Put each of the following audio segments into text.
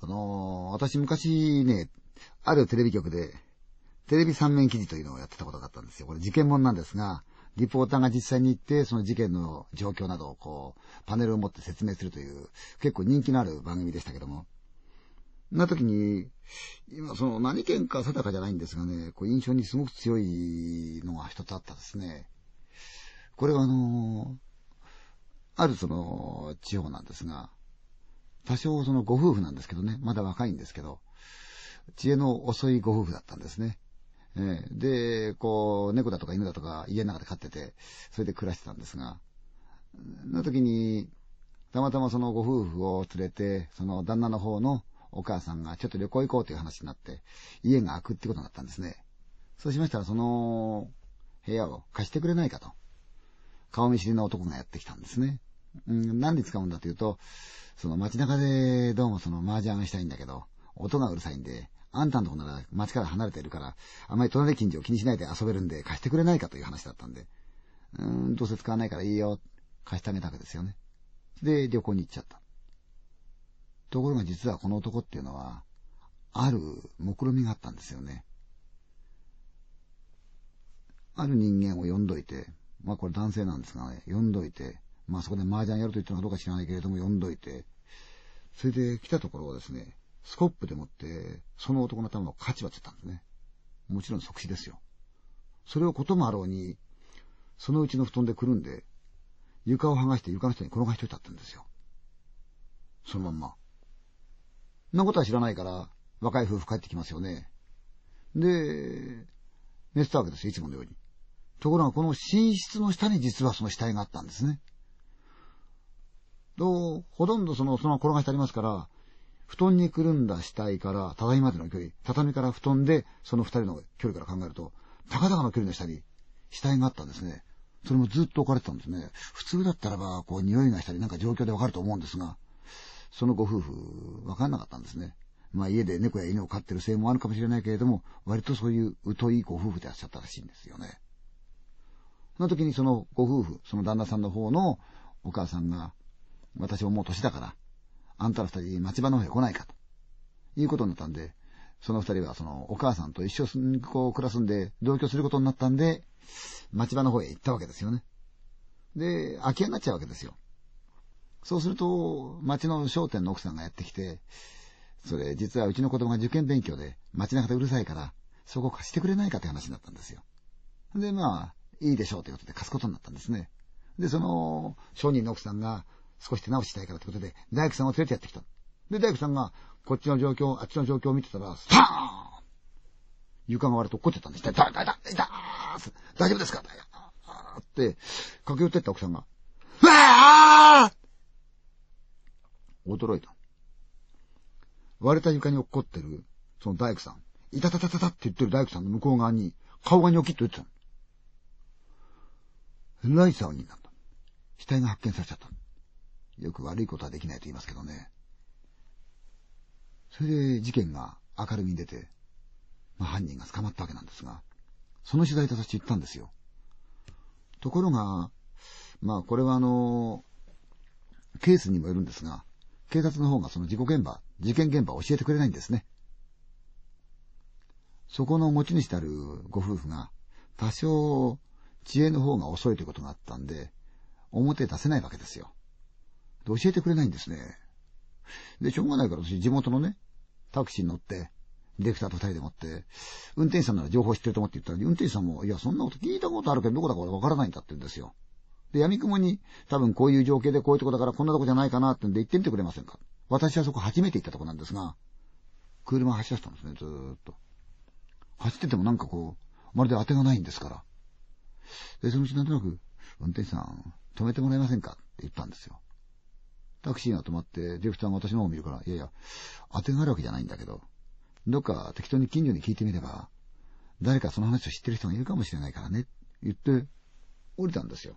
あのー、私昔ね、あるテレビ局で、テレビ三面記事というのをやってたことがあったんですよ。これ事件本なんですが、リポーターが実際に行って、その事件の状況などをこう、パネルを持って説明するという、結構人気のある番組でしたけども。な時に、今その何県か定かじゃないんですがね、こう印象にすごく強いのが一つあったですね。これはあの、あるその地方なんですが、多少そのご夫婦なんですけどね、まだ若いんですけど、知恵の遅いご夫婦だったんですね。えー、で、こう、猫だとか犬だとか家の中で飼ってて、それで暮らしてたんですが、の時に、たまたまそのご夫婦を連れて、その旦那の方のお母さんがちょっと旅行行こうという話になって、家が開くってことになったんですね。そうしましたら、その部屋を貸してくれないかと。顔見知りの男がやってきたんですね。うん、何に使うんだというと、その街中でどうもその麻雀したいんだけど、音がうるさいんで、あんたのとこなら街から離れてるから、あまり隣近所を気にしないで遊べるんで貸してくれないかという話だったんで、うーん、どうせ使わないからいいよ、貸してあげたわけですよね。で、旅行に行っちゃった。ところが実はこの男っていうのは、ある目論みがあったんですよね。ある人間を呼んどいて、まあこれ男性なんですがね、呼んどいて、まあそこで麻雀やると言ったのかどうか知らないけれども呼んどいて、それで来たところをですね、スコップでもって、その男の頭を勝ち割ってたんですね。もちろん即死ですよ。それをこともあろうに、そのうちの布団でくるんで、床を剥がして床の下に転がしといたってんですよ。そのまんま。んなことは知らないから、若い夫婦帰ってきますよね。で、寝てたわけですよ、いつものように。ところがこの寝室の下に実はその死体があったんですね。と、ほとんどその、そのまま転がしてありますから、布団にくるんだ死体から畳までの距離、畳から布団でその二人の距離から考えると、高々の距離の下に死体があったんですね。それもずっと置かれてたんですね。普通だったらば、こう、匂いがしたりなんか状況でわかると思うんですが、そのご夫婦、わかんなかったんですね。まあ家で猫や犬を飼ってるせいもあるかもしれないけれども、割とそういう疎いご夫婦でいらっしゃったらしいんですよね。その時にそのご夫婦、その旦那さんの方のお母さんが、私ももう年だから、あんたら二人町場の方へ来ないかと。いうことになったんで、その二人はそのお母さんと一緒にこう暮らすんで、同居することになったんで、町場の方へ行ったわけですよね。で、空き家になっちゃうわけですよ。そうすると、町の商店の奥さんがやってきて、それ、実はうちの子供が受験勉強で、街中でうるさいから、そこ貸してくれないかって話になったんですよ。で、まあ、いいでしょうということで貸すことになったんですね。で、その、商人の奥さんが、少し手直ししたいからということで、大工さんを連れてやってきた。で、大工さんが、こっちの状況、あっちの状況を見てたら、スターン床が割れて落っこってたんです。痛い、痛い、痛い、痛い大丈夫ですか？って、駆け寄ってった奥さんが、うわー驚いた。割れた床に落っこってる、その大工さん。いたたたたたって言ってる大工さんの向こう側に、顔がニョキッと言ってたの。えらい騒ぎになった。死体が発見されちゃった。よく悪いことはできないと言いますけどね。それで事件が明るみに出て、まあ、犯人が捕まったわけなんですが、その取材と私言ったんですよ。ところが、まあこれはあの、ケースにもよるんですが、警察の方がその事故現場、事件現場を教えてくれないんですね。そこの持ち主であるご夫婦が、多少知恵の方が遅いということがあったんで、表出せないわけですよ。で、教えてくれないんですね。で、しょうがないから私、地元のね、タクシーに乗って、ディレクターと二人で持って、運転手さんなら情報知ってると思って言ったら、運転手さんも、いや、そんなこと聞いたことあるけど、どこだかわからないんだって言うんですよ。で、闇雲に、多分こういう情景でこういうとこだからこんなとこじゃないかなってんで行ってみてくれませんか私はそこ初めて行ったとこなんですが、車走らせたんですね、ずーっと。走っててもなんかこう、まるで当てがないんですから。で、そのうちなんとなく、運転手さん、止めてもらえませんかって言ったんですよ。タクシーが止まって、ディレクターが私の方を見るから、いやいや、当てがあるわけじゃないんだけど、どっか適当に近所に聞いてみれば、誰かその話を知ってる人がいるかもしれないからね、言って、降りたんですよ。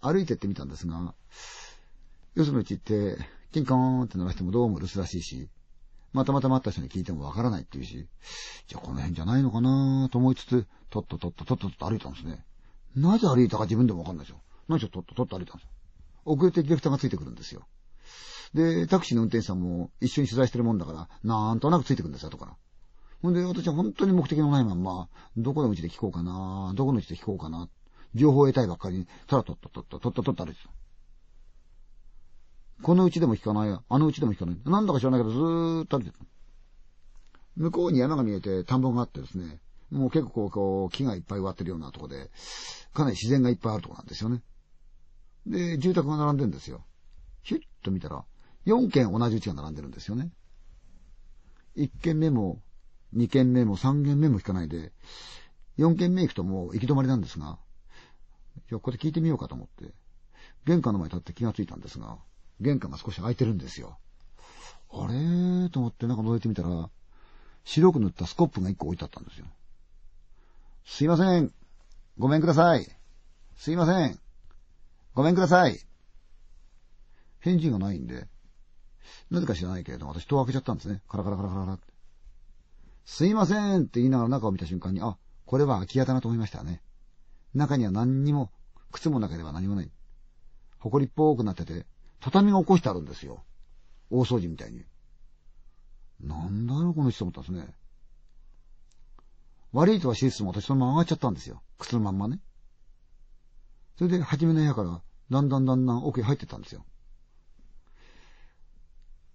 歩いてってみたんですが、よそのうち行って、キンコーンって鳴らしてもどうも留守らしいし、またまた待った人に聞いてもわからないっていうし、じゃあこの辺じゃないのかなと思いつつ、とっととっととっとと歩いたんですね。なぜ歩いたか自分でもわかんないでしょ。何しろとっととっと歩いたんですよ。遅れてディレクターがついてくるんですよ。で、タクシーの運転手さんも一緒に取材してるもんだから、なんとなくついてくるんですよ、後から。ほんで、私は本当に目的のないまんま、どこのうちで聞こうかな、どこのうちで聞こうかな、情報を得たいばっかりに、ただとっとっとっと、とっとっとっと歩いてた。このうちでも聞かない、あのうちでも聞かない。なんだか知らないけど、ずーっと歩いてた。向こうに山が見えて田んぼがあってですね、もう結構こう、木がいっぱい植わってるようなとこで、かなり自然がいっぱいあるとこなんですよね。で、住宅が並んでるんですよ。ヒュッと見たら、4軒同じ家が並んでるんですよね。1軒目も、2軒目も3軒目も引かないで、4軒目行くともう行き止まりなんですが、いや、これ聞いてみようかと思って、玄関の前に立って気がついたんですが、玄関が少し開いてるんですよ。あれーと思ってなんか覗いてみたら、白く塗ったスコップが1個置いてあったんですよ。すいません。ごめんください。すいません。ごめんください。返事がないんで、なぜか知らないけれども、私戸を開けちゃったんですね。カラカラカラカラカラって。すいませんって言いながら中を見た瞬間に、あ、これは空き家だなと思いましたね。中には何にも、靴もなければ何もない。埃っぽくなってて、畳が起こしてあるんですよ。大掃除みたいに。なんだろう、この人と思ったんですね。悪いとは知りつつも私そのまま上がっちゃったんですよ。靴のまんまね。それで、初めの部屋から、だんだんだんだん奥へ入ってったんですよ。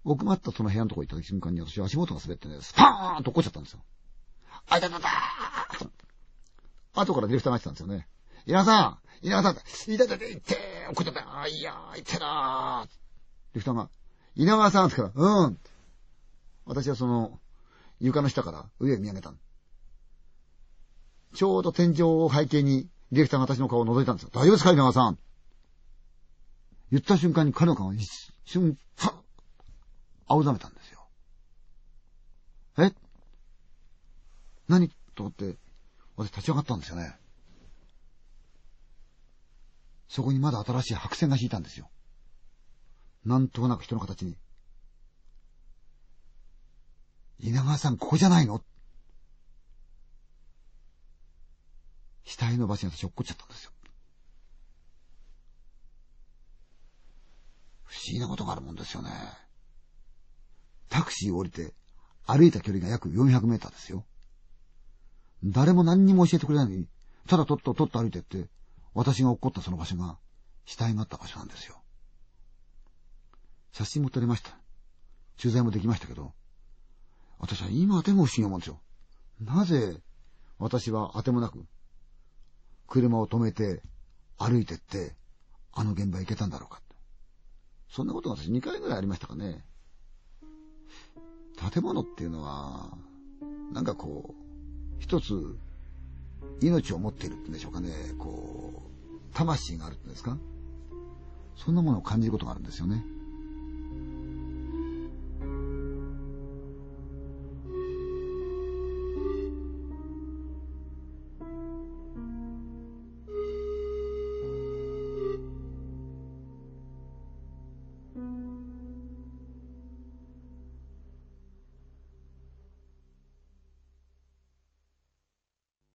奥まったその部屋のとこ行った瞬間に私は足元が滑ってね、スパーンと落っこっちゃったんですよ。あいたたたー後からディレクターが言ってたんですよね。稲さん稲さんいたたた、いってー落っこっちゃったあいやー、いってなーディレクターが、稲川さんってから、うん。私はその、床の下から上を見上げたちょうど天井を背景に、ディレクターが私の顔を覗いたんですよ。大丈夫ですか稲川さん？言った瞬間に彼の顔が一瞬、ファッ青ざめたんですよ。え？何？と思って、私立ち上がったんですよね。そこにまだ新しい白線が引いたんですよ。なんとなく人の形に。稲川さん、ここじゃないの？の場所に私落っこっちゃったんですよ。不思議なことがあるもんですよね。タクシーを降りて歩いた距離が約400メーターですよ。誰も何にも教えてくれないのに、ただとっととっと歩いてって、私が落っこったその場所が死体があった場所なんですよ。写真も撮れました。取材もできましたけど、私は今でも不思議思うんですよ。なぜ私は当てもなく、車を止めて歩いてって、あの現場行けたんだろうか。そんなことが私2回ぐらいありましたかね。建物っていうのは、なんかこう、一つ、命を持っているってんでしょうかね。こう、魂があるってんですかそんなものを感じることがあるんですよね。